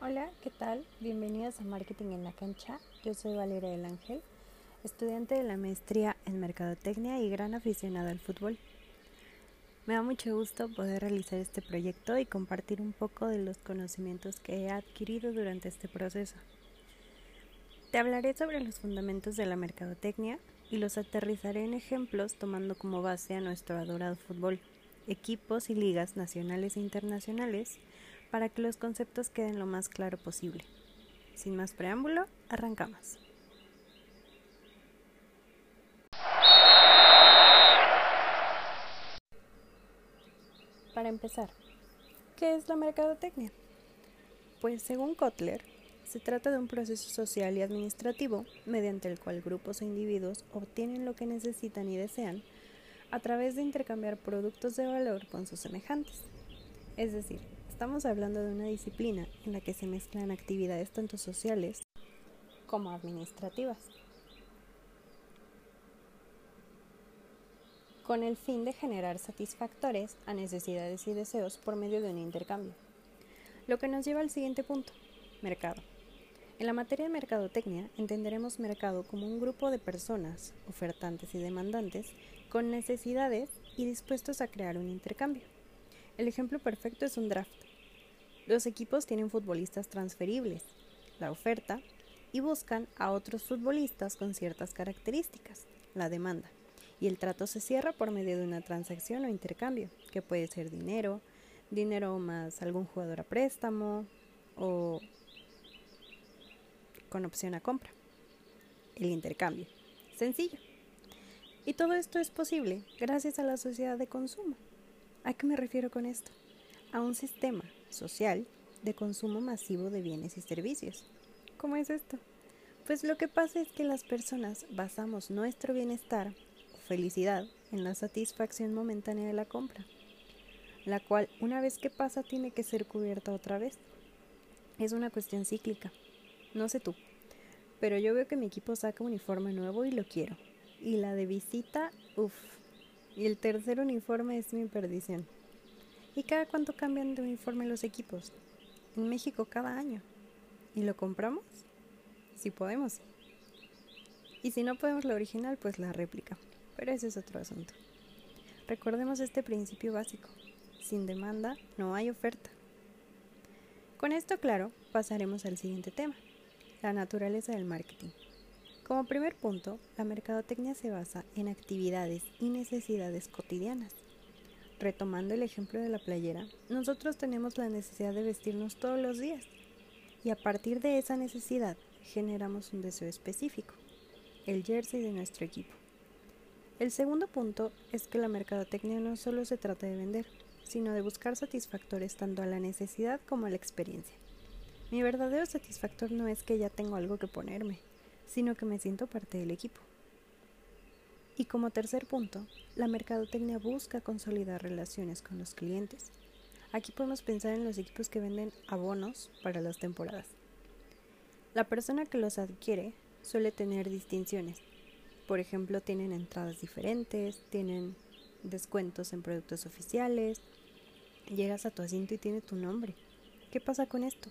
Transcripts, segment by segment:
Hola, ¿qué tal? Bienvenidos a Marketing en la Cancha. Yo soy Valeria del Ángel, estudiante de la maestría en Mercadotecnia y gran aficionada al fútbol. Me da mucho gusto poder realizar este proyecto y compartir un poco de los conocimientos que he adquirido durante este proceso. Te hablaré sobre los fundamentos de la mercadotecnia y los aterrizaré en ejemplos tomando como base a nuestro adorado fútbol, equipos y ligas nacionales e internacionales para que los conceptos queden lo más claro posible. Sin más preámbulo, arrancamos. Para empezar, ¿qué es la mercadotecnia? Pues según Kotler, se trata de un proceso social y administrativo mediante el cual grupos o individuos obtienen lo que necesitan y desean a través de intercambiar productos de valor con sus semejantes. Es decir, Estamos hablando de una disciplina en la que se mezclan actividades tanto sociales como administrativas, con el fin de generar satisfactores a necesidades y deseos por medio de un intercambio. Lo que nos lleva al siguiente punto, mercado. En la materia de mercadotecnia entenderemos mercado como un grupo de personas, ofertantes y demandantes, con necesidades y dispuestos a crear un intercambio. El ejemplo perfecto es un draft, los equipos tienen futbolistas transferibles, la oferta, y buscan a otros futbolistas con ciertas características, la demanda. Y el trato se cierra por medio de una transacción o intercambio, que puede ser dinero, dinero más algún jugador a préstamo o con opción a compra. El intercambio. Sencillo. Y todo esto es posible gracias a la sociedad de consumo. ¿A qué me refiero con esto? A un sistema social de consumo masivo de bienes y servicios. ¿Cómo es esto? Pues lo que pasa es que las personas basamos nuestro bienestar o felicidad en la satisfacción momentánea de la compra, la cual una vez que pasa tiene que ser cubierta otra vez. Es una cuestión cíclica. No sé tú, pero yo veo que mi equipo saca un uniforme nuevo y lo quiero. Y la de visita, uff. Y el tercer uniforme es mi perdición. ¿Y cada cuánto cambian de uniforme los equipos? En México cada año. ¿Y lo compramos? Si podemos. Y si no podemos la original, pues la réplica. Pero ese es otro asunto. Recordemos este principio básico. Sin demanda no hay oferta. Con esto claro, pasaremos al siguiente tema, la naturaleza del marketing. Como primer punto, la mercadotecnia se basa en actividades y necesidades cotidianas Retomando el ejemplo de la playera, nosotros tenemos la necesidad de vestirnos todos los días y a partir de esa necesidad generamos un deseo específico, el jersey de nuestro equipo. El segundo punto es que la mercadotecnia no solo se trata de vender, sino de buscar satisfactores tanto a la necesidad como a la experiencia. Mi verdadero satisfactor no es que ya tengo algo que ponerme, sino que me siento parte del equipo. Y como tercer punto, la mercadotecnia busca consolidar relaciones con los clientes. Aquí podemos pensar en los equipos que venden abonos para las temporadas. La persona que los adquiere suele tener distinciones. Por ejemplo, tienen entradas diferentes, tienen descuentos en productos oficiales. Llegas a tu asiento y tiene tu nombre. ¿Qué pasa con esto?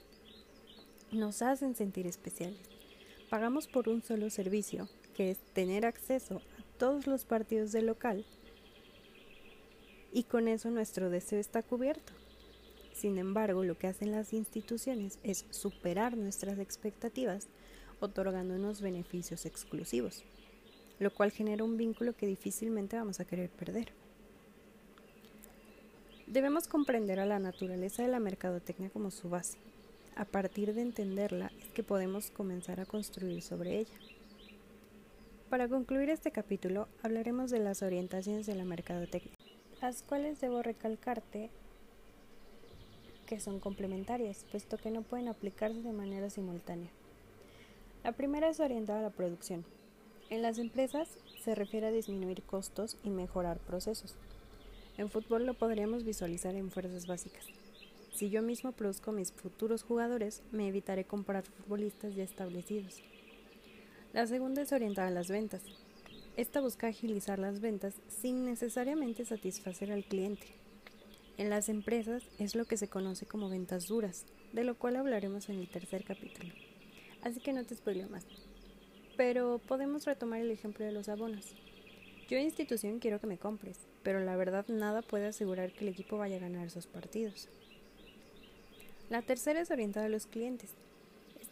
Nos hacen sentir especiales. Pagamos por un solo servicio, que es tener acceso todos los partidos del local y con eso nuestro deseo está cubierto. Sin embargo, lo que hacen las instituciones es superar nuestras expectativas otorgándonos beneficios exclusivos, lo cual genera un vínculo que difícilmente vamos a querer perder. Debemos comprender a la naturaleza de la mercadotecnia como su base. A partir de entenderla es que podemos comenzar a construir sobre ella. Para concluir este capítulo, hablaremos de las orientaciones de la mercadotecnia, las cuales debo recalcarte que son complementarias, puesto que no pueden aplicarse de manera simultánea. La primera es orientada a la producción. En las empresas se refiere a disminuir costos y mejorar procesos. En fútbol lo podríamos visualizar en fuerzas básicas. Si yo mismo produzco mis futuros jugadores, me evitaré comprar futbolistas ya establecidos. La segunda es orientada a las ventas. Esta busca agilizar las ventas sin necesariamente satisfacer al cliente. En las empresas es lo que se conoce como ventas duras, de lo cual hablaremos en el tercer capítulo. Así que no te spoileo más. Pero podemos retomar el ejemplo de los abonos. Yo institución quiero que me compres, pero la verdad nada puede asegurar que el equipo vaya a ganar esos partidos. La tercera es orientada a los clientes.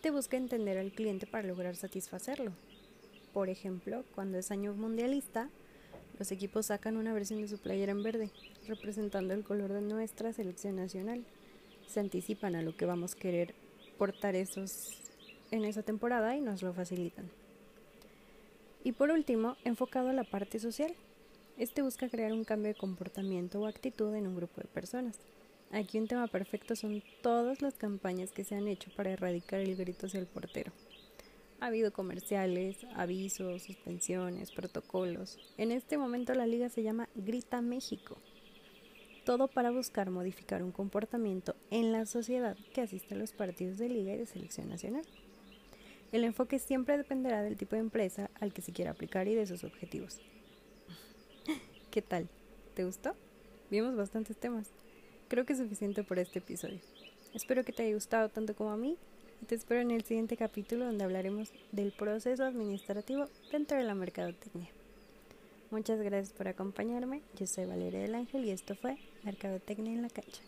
Este busca entender al cliente para lograr satisfacerlo. Por ejemplo, cuando es año mundialista, los equipos sacan una versión de su playera en verde, representando el color de nuestra selección nacional. Se anticipan a lo que vamos a querer portar esos en esa temporada y nos lo facilitan. Y por último, enfocado a la parte social. Este busca crear un cambio de comportamiento o actitud en un grupo de personas. Aquí un tema perfecto son todas las campañas que se han hecho para erradicar el grito hacia el portero. Ha habido comerciales, avisos, suspensiones, protocolos. En este momento la liga se llama Grita México. Todo para buscar modificar un comportamiento en la sociedad que asiste a los partidos de liga y de selección nacional. El enfoque siempre dependerá del tipo de empresa al que se quiera aplicar y de sus objetivos. ¿Qué tal? ¿Te gustó? Vimos bastantes temas. Creo que es suficiente por este episodio. Espero que te haya gustado tanto como a mí y te espero en el siguiente capítulo donde hablaremos del proceso administrativo dentro de la mercadotecnia. Muchas gracias por acompañarme. Yo soy Valeria del Ángel y esto fue Mercadotecnia en la cancha.